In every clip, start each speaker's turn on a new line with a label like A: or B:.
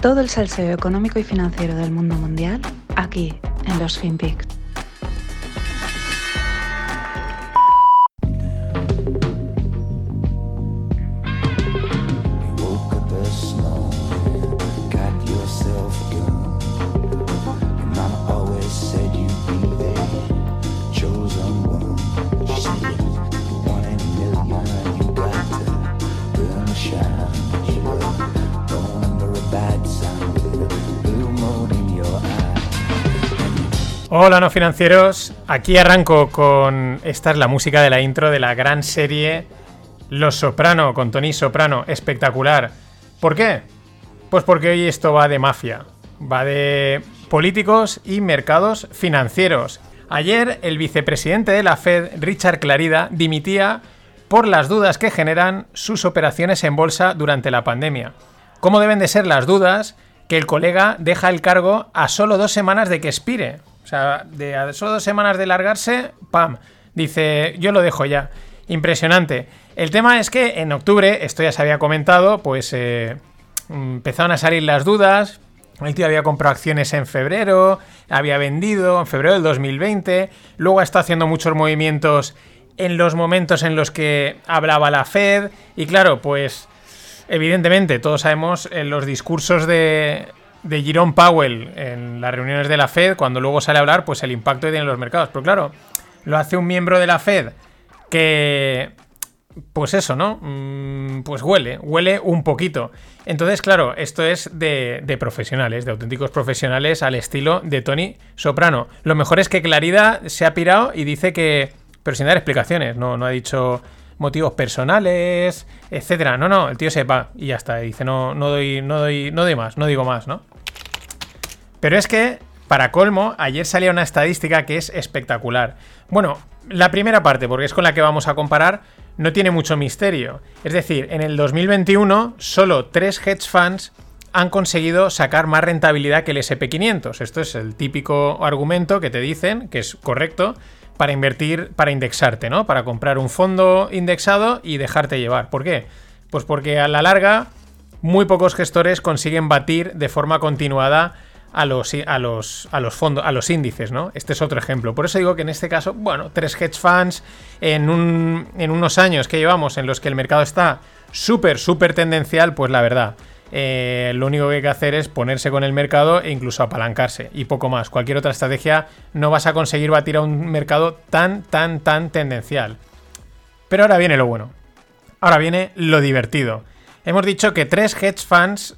A: Todo el salseo económico y financiero del mundo mundial aquí en los FinPix.
B: Hola no financieros, aquí arranco con esta es la música de la intro de la gran serie Los Soprano con Tony Soprano, espectacular. ¿Por qué? Pues porque hoy esto va de mafia, va de políticos y mercados financieros. Ayer el vicepresidente de la Fed, Richard Clarida, dimitía por las dudas que generan sus operaciones en bolsa durante la pandemia. ¿Cómo deben de ser las dudas que el colega deja el cargo a solo dos semanas de que expire? O sea, de solo dos semanas de largarse, ¡pam! Dice, yo lo dejo ya. Impresionante. El tema es que en octubre, esto ya se había comentado, pues eh, empezaron a salir las dudas. El tío había comprado acciones en febrero, había vendido en febrero del 2020, luego estado haciendo muchos movimientos en los momentos en los que hablaba la Fed. Y claro, pues evidentemente todos sabemos en los discursos de, de Jerome Powell en las reuniones de la Fed, cuando luego sale a hablar, pues el impacto que tienen los mercados. Pero claro, lo hace un miembro de la Fed que, pues eso, ¿no? Mm, pues huele, huele un poquito. Entonces, claro, esto es de, de profesionales, de auténticos profesionales al estilo de Tony Soprano. Lo mejor es que Clarida se ha pirado y dice que, pero sin dar explicaciones, no, no ha dicho motivos personales, etcétera. No, no, el tío se va y ya está. Dice, no, no doy, no doy, no doy más, no digo más, ¿no? Pero es que, para colmo, ayer salía una estadística que es espectacular. Bueno, la primera parte, porque es con la que vamos a comparar, no tiene mucho misterio. Es decir, en el 2021, solo tres hedge funds han conseguido sacar más rentabilidad que el SP500. Esto es el típico argumento que te dicen, que es correcto, para invertir, para indexarte, ¿no? Para comprar un fondo indexado y dejarte llevar. ¿Por qué? Pues porque a la larga muy pocos gestores consiguen batir de forma continuada a los, a los, a los fondos, a los índices, ¿no? Este es otro ejemplo. Por eso digo que en este caso, bueno, tres hedge funds en, un, en unos años que llevamos en los que el mercado está súper, súper tendencial, pues la verdad. Eh, lo único que hay que hacer es ponerse con el mercado e incluso apalancarse y poco más. Cualquier otra estrategia no vas a conseguir batir a un mercado tan, tan, tan tendencial. Pero ahora viene lo bueno. Ahora viene lo divertido. Hemos dicho que tres hedge funds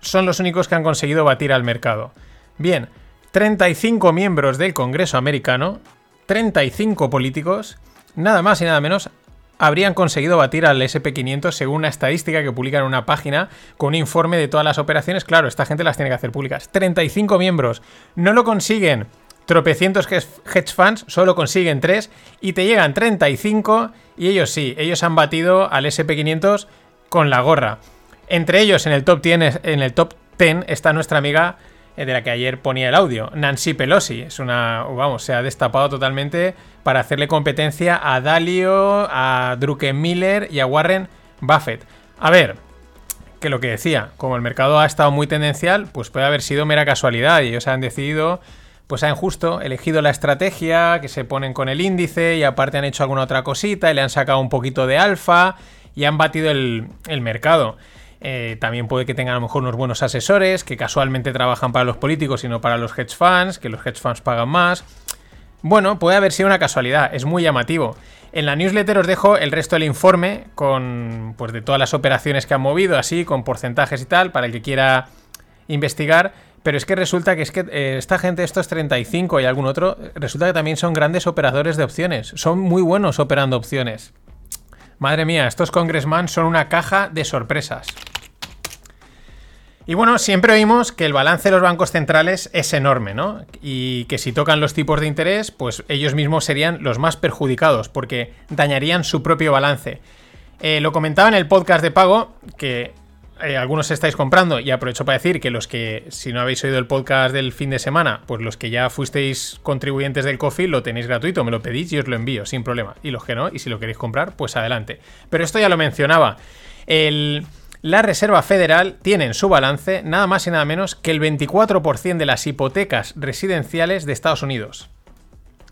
B: son los únicos que han conseguido batir al mercado. Bien, 35 miembros del Congreso americano, 35 políticos, nada más y nada menos, habrían conseguido batir al SP500 según una estadística que publican en una página con un informe de todas las operaciones. Claro, esta gente las tiene que hacer públicas. 35 miembros. No lo consiguen tropecientos hedge funds, solo consiguen 3 y te llegan 35 y ellos sí, ellos han batido al SP500 con la gorra. Entre ellos en el top 10, en el top 10 está nuestra amiga de la que ayer ponía el audio, Nancy Pelosi. Es una, vamos, se ha destapado totalmente para hacerle competencia a Dalio, a Druckenmiller y a Warren Buffett. A ver, que lo que decía, como el mercado ha estado muy tendencial, pues puede haber sido mera casualidad y ellos han decidido, pues han justo elegido la estrategia, que se ponen con el índice y aparte han hecho alguna otra cosita y le han sacado un poquito de alfa y han batido el, el mercado. Eh, también puede que tengan a lo mejor unos buenos asesores que casualmente trabajan para los políticos y no para los hedge funds, que los hedge funds pagan más. Bueno, puede haber sido una casualidad, es muy llamativo. En la newsletter os dejo el resto del informe con pues de todas las operaciones que han movido, así, con porcentajes y tal, para el que quiera investigar. Pero es que resulta que es que eh, esta gente, estos 35 y algún otro, resulta que también son grandes operadores de opciones. Son muy buenos operando opciones. Madre mía, estos congressman son una caja de sorpresas. Y bueno, siempre oímos que el balance de los bancos centrales es enorme, ¿no? Y que si tocan los tipos de interés, pues ellos mismos serían los más perjudicados, porque dañarían su propio balance. Eh, lo comentaba en el podcast de pago, que eh, algunos estáis comprando, y aprovecho para decir que los que, si no habéis oído el podcast del fin de semana, pues los que ya fuisteis contribuyentes del Coffee, lo tenéis gratuito, me lo pedís y os lo envío, sin problema. Y los que no, y si lo queréis comprar, pues adelante. Pero esto ya lo mencionaba. El la Reserva Federal tiene en su balance nada más y nada menos que el 24% de las hipotecas residenciales de Estados Unidos.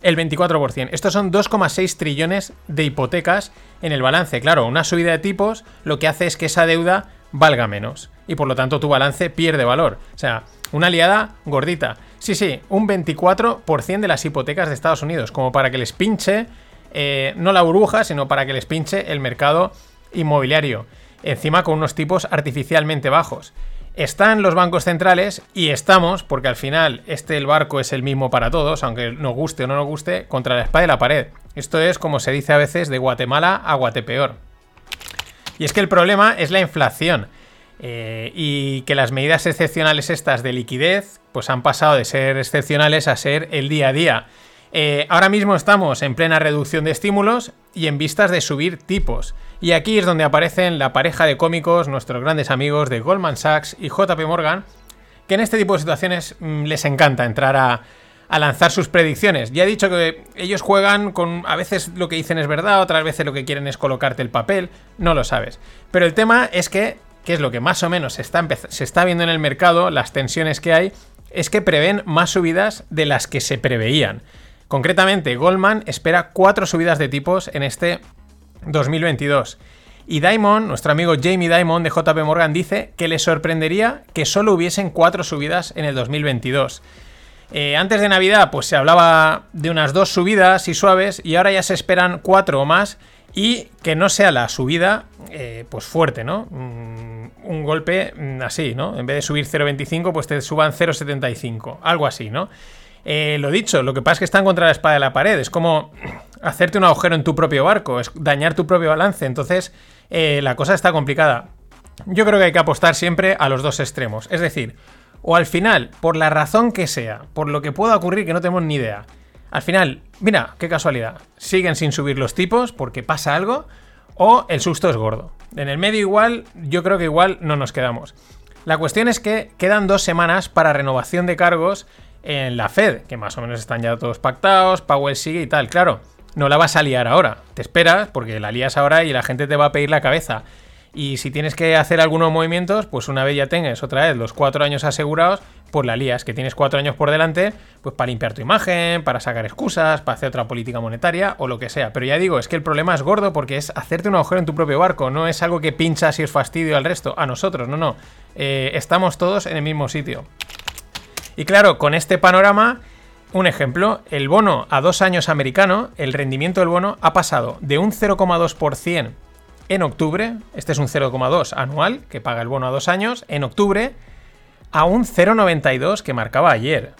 B: El 24%. Estos son 2,6 trillones de hipotecas en el balance. Claro, una subida de tipos lo que hace es que esa deuda valga menos. Y por lo tanto tu balance pierde valor. O sea, una aliada gordita. Sí, sí, un 24% de las hipotecas de Estados Unidos. Como para que les pinche, eh, no la burbuja, sino para que les pinche el mercado inmobiliario. Encima con unos tipos artificialmente bajos están los bancos centrales y estamos, porque al final este el barco es el mismo para todos, aunque nos guste o no nos guste, contra la espada y la pared. Esto es como se dice a veces de Guatemala a Guatepeor. Y es que el problema es la inflación. Eh, y que las medidas excepcionales estas de liquidez pues han pasado de ser excepcionales a ser el día a día. Eh, ahora mismo estamos en plena reducción de estímulos y en vistas de subir tipos. Y aquí es donde aparecen la pareja de cómicos, nuestros grandes amigos de Goldman Sachs y JP Morgan, que en este tipo de situaciones mm, les encanta entrar a, lanzar sus predicciones. Ya he dicho que ellos juegan con. A veces lo que dicen es verdad, otras veces lo que quieren es colocarte el papel, no lo sabes. Pero el tema es que, que es lo que más o menos se está, se está viendo en el mercado, las tensiones que hay, es que prevén más subidas de las que se preveían. Concretamente, Goldman espera cuatro subidas de tipos en este 2022. Y Diamond, nuestro amigo Jamie Diamond de JP Morgan, dice que le sorprendería que solo hubiesen cuatro subidas en el 2022. Eh, antes de Navidad, pues se hablaba de unas dos subidas y suaves, y ahora ya se esperan cuatro o más, y que no sea la subida, eh, pues fuerte, ¿no? Mm, un golpe mm, así, ¿no? En vez de subir 0,25, pues te suban 0,75, algo así, ¿no? Eh, lo dicho, lo que pasa es que están contra la espada de la pared. Es como hacerte un agujero en tu propio barco, es dañar tu propio balance. Entonces, eh, la cosa está complicada. Yo creo que hay que apostar siempre a los dos extremos. Es decir, o al final, por la razón que sea, por lo que pueda ocurrir que no tenemos ni idea, al final, mira, qué casualidad, siguen sin subir los tipos porque pasa algo, o el susto es gordo. En el medio igual, yo creo que igual no nos quedamos. La cuestión es que quedan dos semanas para renovación de cargos en la Fed, que más o menos están ya todos pactados, Powell sigue y tal. Claro, no la vas a liar ahora. Te esperas porque la lías ahora y la gente te va a pedir la cabeza. Y si tienes que hacer algunos movimientos, pues una vez ya tengas otra vez los cuatro años asegurados, pues la lías, que tienes cuatro años por delante, pues para limpiar tu imagen, para sacar excusas, para hacer otra política monetaria o lo que sea. Pero ya digo, es que el problema es gordo porque es hacerte un agujero en tu propio barco, no es algo que pinchas y es fastidio al resto, a nosotros, no, no. Eh, estamos todos en el mismo sitio. Y claro, con este panorama, un ejemplo, el bono a dos años americano, el rendimiento del bono ha pasado de un 0,2% en octubre, este es un 0,2 anual que paga el bono a dos años, en octubre, a un 0,92 que marcaba ayer.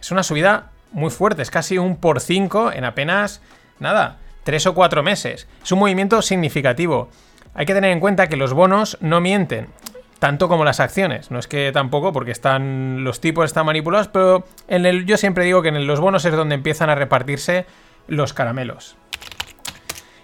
B: Es una subida muy fuerte, es casi un por 5 en apenas, nada, tres o cuatro meses. Es un movimiento significativo. Hay que tener en cuenta que los bonos no mienten tanto como las acciones. No es que tampoco, porque están los tipos están manipulados, pero en el, yo siempre digo que en los bonos es donde empiezan a repartirse los caramelos.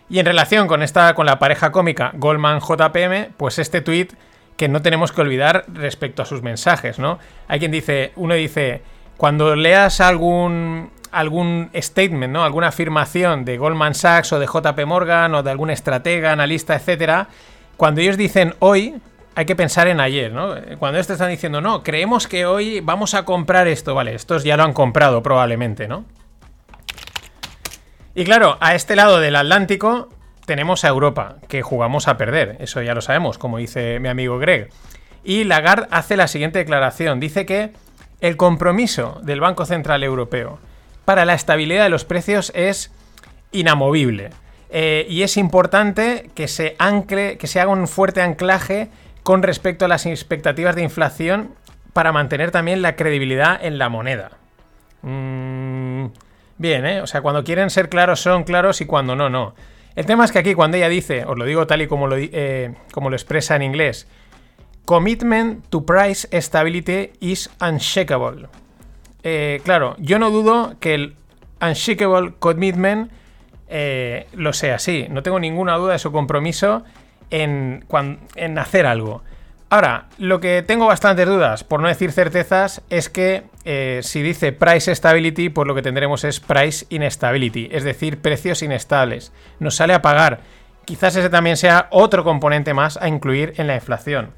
B: Y en relación con esta, con la pareja cómica Goldman JPM, pues este tweet que no tenemos que olvidar respecto a sus mensajes, ¿no? Hay quien dice, uno dice, cuando leas algún algún statement, ¿no? Alguna afirmación de Goldman Sachs o de JP Morgan o de algún estratega, analista, etcétera, cuando ellos dicen hoy, hay que pensar en ayer, ¿no? Cuando estos están diciendo, no, creemos que hoy vamos a comprar esto, vale, estos ya lo han comprado probablemente, ¿no? Y claro, a este lado del Atlántico tenemos a Europa, que jugamos a perder, eso ya lo sabemos, como dice mi amigo Greg. Y Lagarde hace la siguiente declaración, dice que el compromiso del Banco Central Europeo para la estabilidad de los precios es inamovible. Eh, y es importante que se ancle, que se haga un fuerte anclaje con respecto a las expectativas de inflación para mantener también la credibilidad en la moneda. Mm, bien, ¿eh? O sea, cuando quieren ser claros son claros y cuando no, no. El tema es que aquí cuando ella dice, os lo digo tal y como lo, eh, expresa en inglés, Commitment to price stability is unshakable. Eh, claro, yo no dudo que el unshakable commitment eh, lo sea así. No tengo ninguna duda de su compromiso en, hacer algo. Ahora, lo que tengo bastantes dudas, por no decir certezas, es que eh, si dice price stability, pues lo que tendremos es price instability, es decir, precios inestables. Nos sale a pagar quizás ese también sea otro componente más a incluir en la inflación.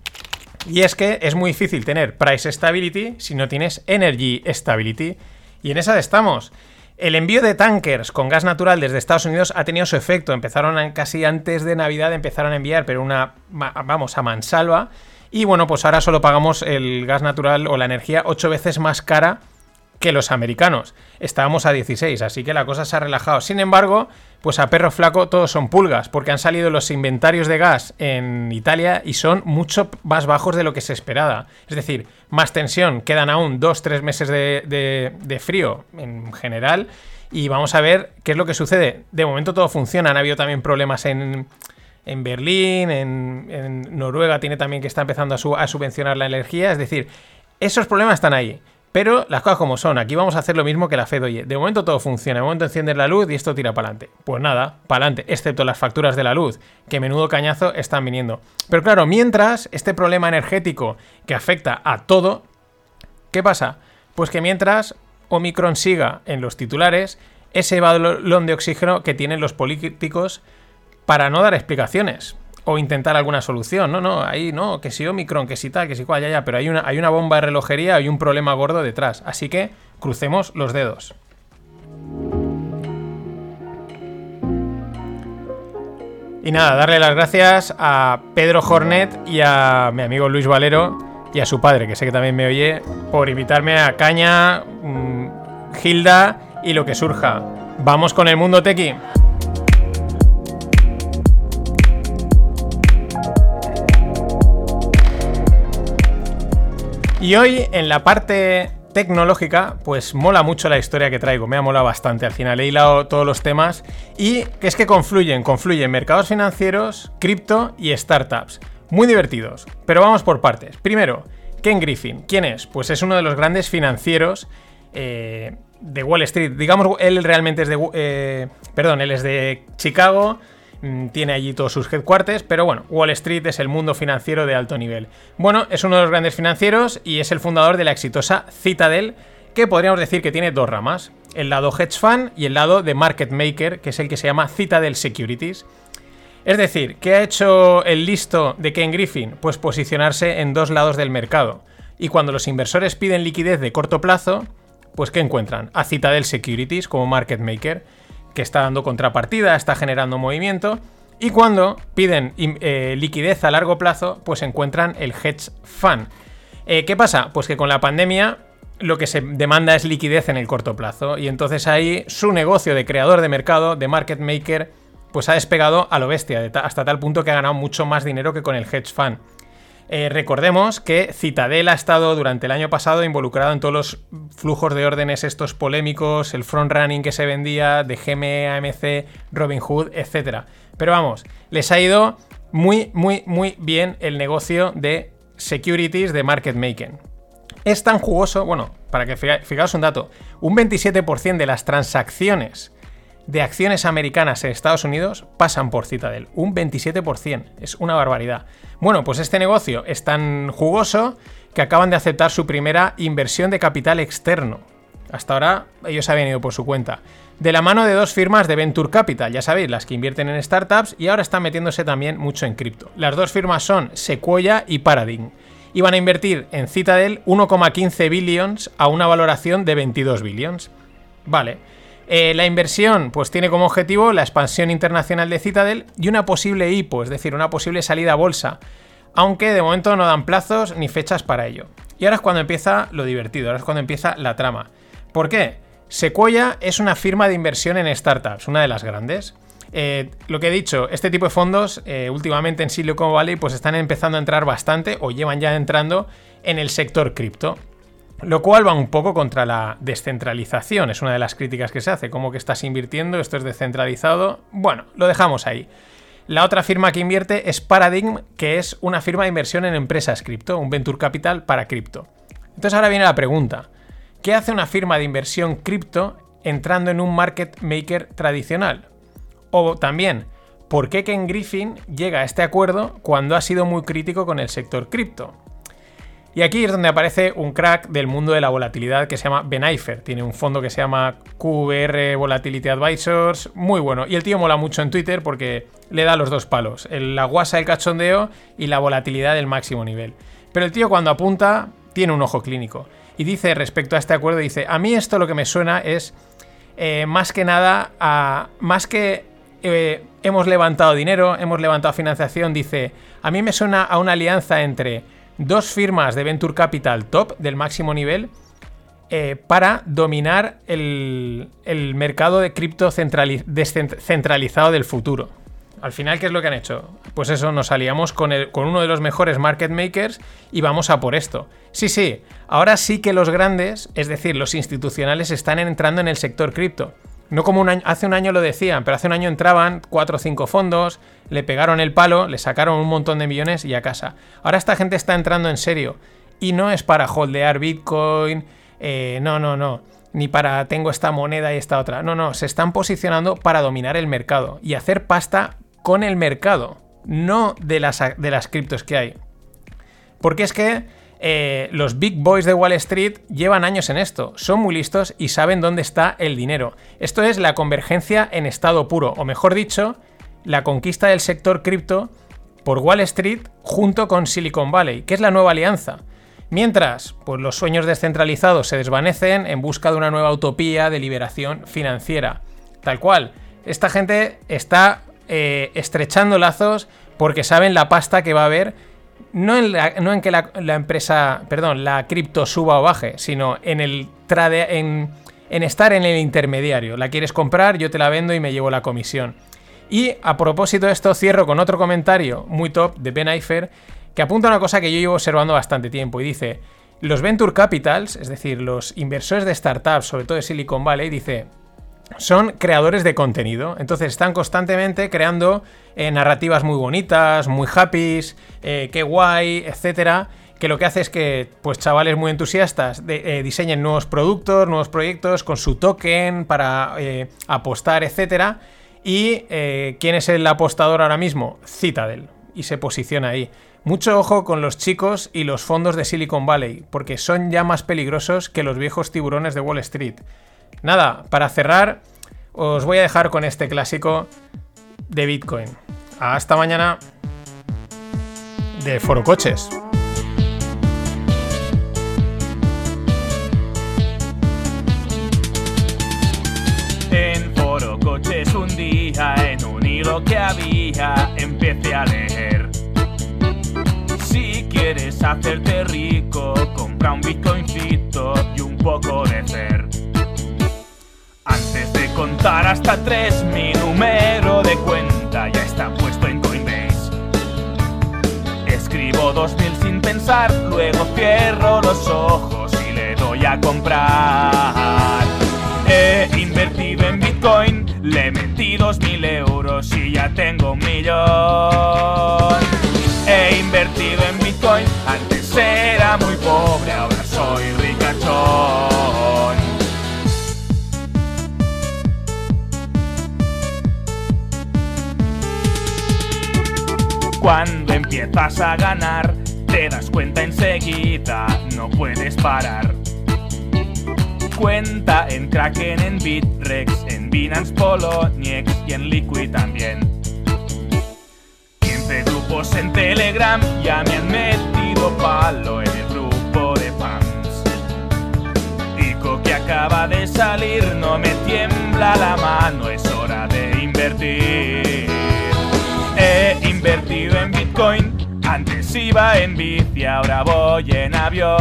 B: Y es que es muy difícil tener price stability si no tienes energy stability. Y en esa estamos. El envío de tankers con gas natural desde Estados Unidos ha tenido su efecto. Empezaron casi antes de Navidad, empezaron a enviar, pero una, vamos, a mansalva. Y bueno, pues ahora solo pagamos el gas natural o la energía ocho veces más cara que los americanos. Estábamos a 16, así que la cosa se ha relajado. Sin embargo, pues a perro flaco todos son pulgas, porque han salido los inventarios de gas en Italia y son mucho más bajos de lo que se esperaba. Es decir, más tensión, quedan aún 2-3 meses de, frío en general y vamos a ver qué es lo que sucede. De momento todo funciona, han habido también problemas en, en Berlín, en, Noruega tiene también que está empezando a, a subvencionar la energía, es decir, esos problemas están ahí. Pero las cosas como son, aquí vamos a hacer lo mismo que la Fed oye. De momento todo funciona, de momento enciendes la luz y esto tira para adelante. Pues nada, para adelante, excepto las facturas de la luz, que menudo cañazo están viniendo. Pero claro, mientras este problema energético que afecta a todo, ¿qué pasa? Pues que mientras Omicron siga en los titulares, ese balón de oxígeno que tienen los políticos para no dar explicaciones o intentar alguna solución. No, no, ahí no, que si Omicron, que si tal, que si cual, ya, ya, pero hay una, hay una bomba de relojería y un problema gordo detrás. Así que crucemos los dedos. Y nada, darle las gracias a Pedro Hornet y a mi amigo Luis Valero y a su padre, que sé que también me oye, por invitarme a Caña, mm, Gilda y lo que surja. Vamos con el mundo tequi. Y hoy en la parte tecnológica, pues mola mucho la historia que traigo, me ha molado bastante al final, he hilado todos los temas y es que confluyen, confluyen mercados financieros, cripto y startups. Muy divertidos, pero vamos por partes. Primero, Ken Griffin, ¿quién es? Pues es uno de los grandes financieros eh, de Wall Street. Digamos, él realmente es de... Eh, perdón, él es de Chicago, tiene allí todos sus headquarters, pero bueno, Wall Street es el mundo financiero de alto nivel. Bueno, es uno de los grandes financieros y es el fundador de la exitosa Citadel, que podríamos decir que tiene dos ramas, el lado hedge fund y el lado de market maker, que es el que se llama Citadel Securities. Es decir, ¿qué ha hecho el listo de Ken Griffin? Pues posicionarse en dos lados del mercado. Y cuando los inversores piden liquidez de corto plazo, pues ¿qué encuentran? A Citadel Securities como market maker que está dando contrapartida, está generando movimiento. Y cuando piden eh, liquidez a largo plazo, pues encuentran el hedge fund. Eh, ¿Qué pasa? Pues que con la pandemia lo que se demanda es liquidez en el corto plazo. Y entonces ahí su negocio de creador de mercado, de market maker, pues ha despegado a lo bestia, hasta tal punto que ha ganado mucho más dinero que con el hedge fund. Eh, recordemos que Citadel ha estado durante el año pasado involucrado en todos los flujos de órdenes estos polémicos, el front running que se vendía de GME, AMC, Robinhood, etc. Pero vamos, les ha ido muy, muy, muy bien el negocio de securities de market making. Es tan jugoso, bueno, para que fijaos un dato, un 27% de las transacciones de acciones americanas en Estados Unidos pasan por Citadel. Un 27%. Es una barbaridad. Bueno, pues este negocio es tan jugoso que acaban de aceptar su primera inversión de capital externo. Hasta ahora ellos habían ido por su cuenta. De la mano de dos firmas de Venture Capital, ya sabéis, las que invierten en startups y ahora están metiéndose también mucho en cripto. Las dos firmas son Sequoia y Paradigm. Y van a invertir en Citadel 1,15 billions a una valoración de 22 billions. Vale. Eh, la inversión pues tiene como objetivo la expansión internacional de Citadel y una posible IPO, es decir, una posible salida a bolsa, aunque de momento no dan plazos ni fechas para ello. Y ahora es cuando empieza lo divertido, ahora es cuando empieza la trama. ¿Por qué? Sequoia es una firma de inversión en startups, una de las grandes. Eh, lo que he dicho, este tipo de fondos eh, últimamente en Silicon Valley pues están empezando a entrar bastante o llevan ya entrando en el sector cripto. Lo cual va un poco contra la descentralización, es una de las críticas que se hace, como que estás invirtiendo, esto es descentralizado. Bueno, lo dejamos ahí. La otra firma que invierte es Paradigm, que es una firma de inversión en empresas cripto, un venture capital para cripto. Entonces ahora viene la pregunta, ¿qué hace una firma de inversión cripto entrando en un market maker tradicional? O también, ¿por qué Ken Griffin llega a este acuerdo cuando ha sido muy crítico con el sector cripto? Y aquí es donde aparece un crack del mundo de la volatilidad que se llama Ben Ifer. Tiene un fondo que se llama QVR Volatility Advisors, muy bueno. Y el tío mola mucho en Twitter porque le da los dos palos, la guasa del cachondeo y la volatilidad del máximo nivel. Pero el tío cuando apunta tiene un ojo clínico. Y dice respecto a este acuerdo, dice, a mí esto lo que me suena es eh, más que nada a... Más que eh, hemos levantado dinero, hemos levantado financiación, dice, a mí me suena a una alianza entre dos firmas de Venture Capital top del máximo nivel eh, para dominar el, mercado de cripto descentralizado del futuro. Al final, ¿qué es lo que han hecho? Pues eso, nos aliamos con, con uno de los mejores market makers y vamos a por esto. Sí, sí, ahora sí que los grandes, es decir, los institucionales, están entrando en el sector cripto. No como un año, hace un año lo decían, pero hace un año entraban cuatro o cinco fondos, le pegaron el palo, le sacaron un montón de millones y a casa. Ahora esta gente está entrando en serio. Y no es para holdear Bitcoin, eh, no, no, no. Ni para tengo esta moneda y esta otra. No, no, se están posicionando para dominar el mercado y hacer pasta con el mercado, no de las, de las criptos que hay. Porque es que eh, los big boys de Wall Street llevan años en esto, son muy listos y saben dónde está el dinero. Esto es la convergencia en estado puro, o mejor dicho, la conquista del sector cripto por Wall Street junto con Silicon Valley, que es la nueva alianza. Mientras, pues los sueños descentralizados se desvanecen en busca de una nueva utopía de liberación financiera. Tal cual, esta gente está eh, estrechando lazos porque saben la pasta que va a haber no en, que la, empresa, perdón, la cripto suba o baje, sino en el en, estar en el intermediario. La quieres comprar, yo te la vendo y me llevo la comisión. Y a propósito de esto, cierro con otro comentario muy top de Ben Ifer, que apunta a una cosa que yo llevo observando bastante tiempo y dice, los venture capitals, es decir, los inversores de startups, sobre todo de Silicon Valley, dice, son creadores de contenido. Entonces están constantemente creando eh, narrativas muy bonitas, muy happy, eh, qué guay, etcétera. Que lo que hace es que, pues, chavales muy entusiastas eh, diseñen nuevos productos, nuevos proyectos con su token para apostar, etcétera. Y ¿quién es el apostador ahora mismo? Citadel. Y se posiciona ahí. Mucho ojo con los chicos y los fondos de Silicon Valley, porque son ya más peligrosos que los viejos tiburones de Wall Street. Nada, para cerrar, os voy a dejar con este clásico de Bitcoin. Hasta mañana de Foro Coches.
C: En Foro Coches un día, en un hilo que había, empecé a leer. Si quieres hacerte rico, compra un Bitcoincito y un poco de fer. Contar hasta tres, mi número de cuenta ya está puesto en Coinbase. Escribo 2000 sin pensar, luego cierro los ojos y le doy a comprar. He invertido en Bitcoin, le metí 2000 euros y ya tengo un millón. He invertido en Bitcoin, antes era muy pobre, ahora soy ricachón. Cuando empiezas a ganar, te das cuenta enseguida, no puedes parar. Cuenta en Kraken, en Bitrex, en Binance Poloniex y en Liquid también. 15 grupos en Telegram ya me han metido palo en el grupo de fans. Digo que acaba de salir, no me tiembla la mano, es hora de invertir. He invertido en Bitcoin, antes iba en bici, ahora voy en avión.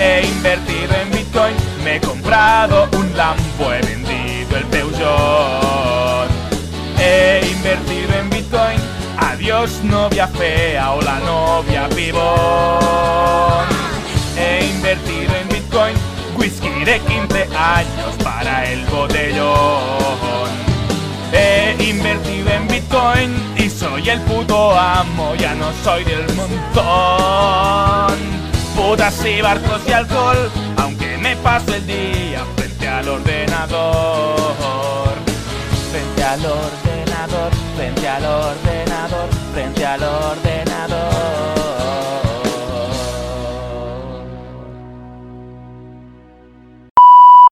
C: He invertido en Bitcoin, me he comprado un Lambo, he vendido el Peugeot. He invertido en Bitcoin, adiós novia fea o la novia pibón. He invertido en Bitcoin, whisky de 15 años para el botellón. He invertido en Bitcoin y soy el puto amo, ya no soy del montón. Putas y barcos y alcohol, aunque me paso el día frente al ordenador. Frente al ordenador, frente al ordenador, frente al ordenador.